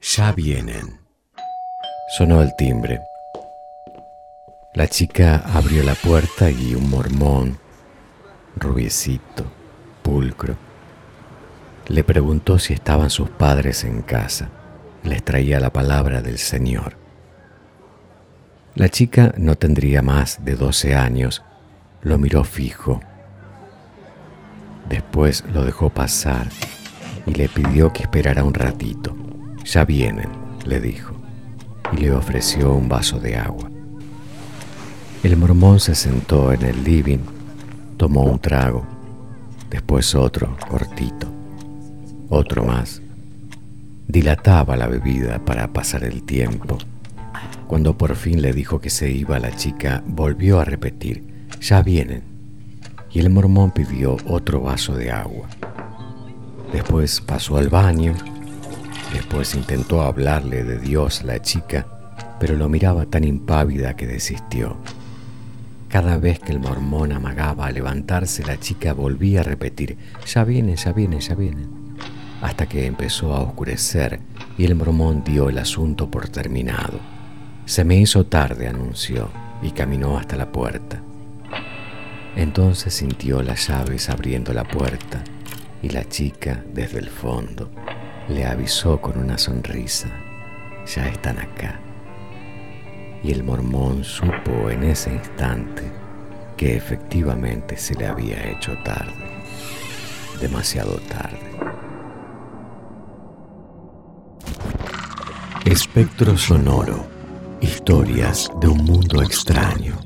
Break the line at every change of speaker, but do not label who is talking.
Ya vienen. Sonó el timbre. La chica abrió la puerta y un mormón, rubiecito, pulcro, le preguntó si estaban sus padres en casa. Les traía la palabra del Señor. La chica no tendría más de 12 años. Lo miró fijo. Después lo dejó pasar y le pidió que esperara un ratito. Ya vienen, le dijo, y le ofreció un vaso de agua. El mormón se sentó en el living, tomó un trago, después otro, cortito, otro más. Dilataba la bebida para pasar el tiempo. Cuando por fin le dijo que se iba, la chica volvió a repetir, ya vienen. Y el mormón pidió otro vaso de agua. Después pasó al baño. Después intentó hablarle de Dios a la chica, pero lo miraba tan impávida que desistió. Cada vez que el mormón amagaba a levantarse, la chica volvía a repetir, ya vienen, ya vienen, ya vienen, hasta que empezó a oscurecer y el mormón dio el asunto por terminado. Se me hizo tarde, anunció, y caminó hasta la puerta. Entonces sintió las llaves abriendo la puerta y la chica desde el fondo le avisó con una sonrisa, ya están acá y el mormón supo en ese instante que efectivamente se le había hecho tarde, demasiado tarde. Espectro sonoro, historias de un mundo extraño.